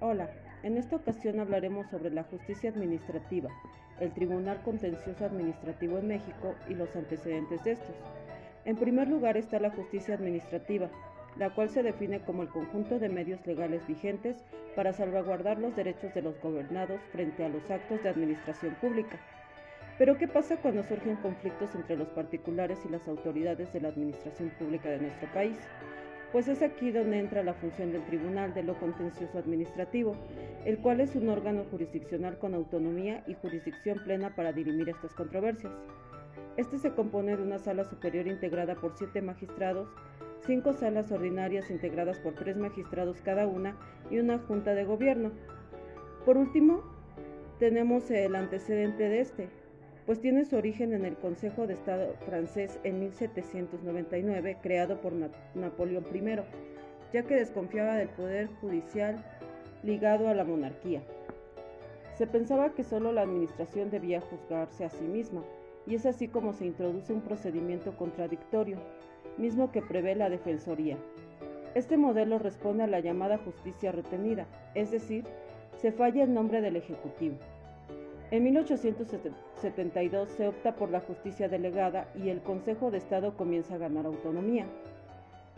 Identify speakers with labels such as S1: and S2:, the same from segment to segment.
S1: Hola, en esta ocasión hablaremos sobre la justicia administrativa, el Tribunal Contencioso Administrativo en México y los antecedentes de estos. En primer lugar está la justicia administrativa, la cual se define como el conjunto de medios legales vigentes para salvaguardar los derechos de los gobernados frente a los actos de administración pública. Pero ¿qué pasa cuando surgen conflictos entre los particulares y las autoridades de la administración pública de nuestro país? Pues es aquí donde entra la función del Tribunal de lo Contencioso Administrativo, el cual es un órgano jurisdiccional con autonomía y jurisdicción plena para dirimir estas controversias. Este se compone de una sala superior integrada por siete magistrados, cinco salas ordinarias integradas por tres magistrados cada una y una junta de gobierno. Por último, tenemos el antecedente de este, pues tiene su origen en el Consejo de Estado francés en 1799, creado por Napoleón I, ya que desconfiaba del poder judicial ligado a la monarquía. Se pensaba que solo la administración debía juzgarse a sí misma, y es así como se introduce un procedimiento contradictorio, mismo que prevé la Defensoría. Este modelo responde a la llamada justicia retenida, es decir, se falla el nombre del Ejecutivo. En 1872 se opta por la justicia delegada y el Consejo de Estado comienza a ganar autonomía.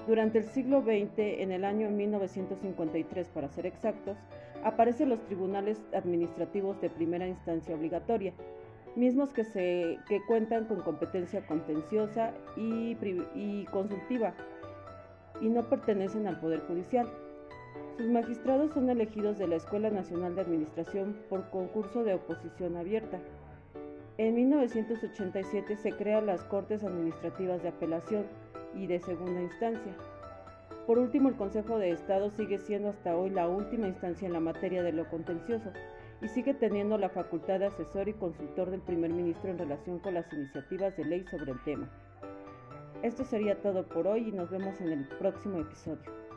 S1: Durante el siglo XX, en el año 1953 para ser exactos, aparecen los tribunales administrativos de primera instancia obligatoria, mismos que, se, que cuentan con competencia contenciosa y, y consultiva y no pertenecen al Poder Judicial. Sus magistrados son elegidos de la Escuela Nacional de Administración por concurso de oposición abierta. En 1987 se crean las Cortes Administrativas de Apelación y de Segunda Instancia. Por último, el Consejo de Estado sigue siendo hasta hoy la última instancia en la materia de lo contencioso y sigue teniendo la facultad de asesor y consultor del primer ministro en relación con las iniciativas de ley sobre el tema. Esto sería todo por hoy y nos vemos en el próximo episodio.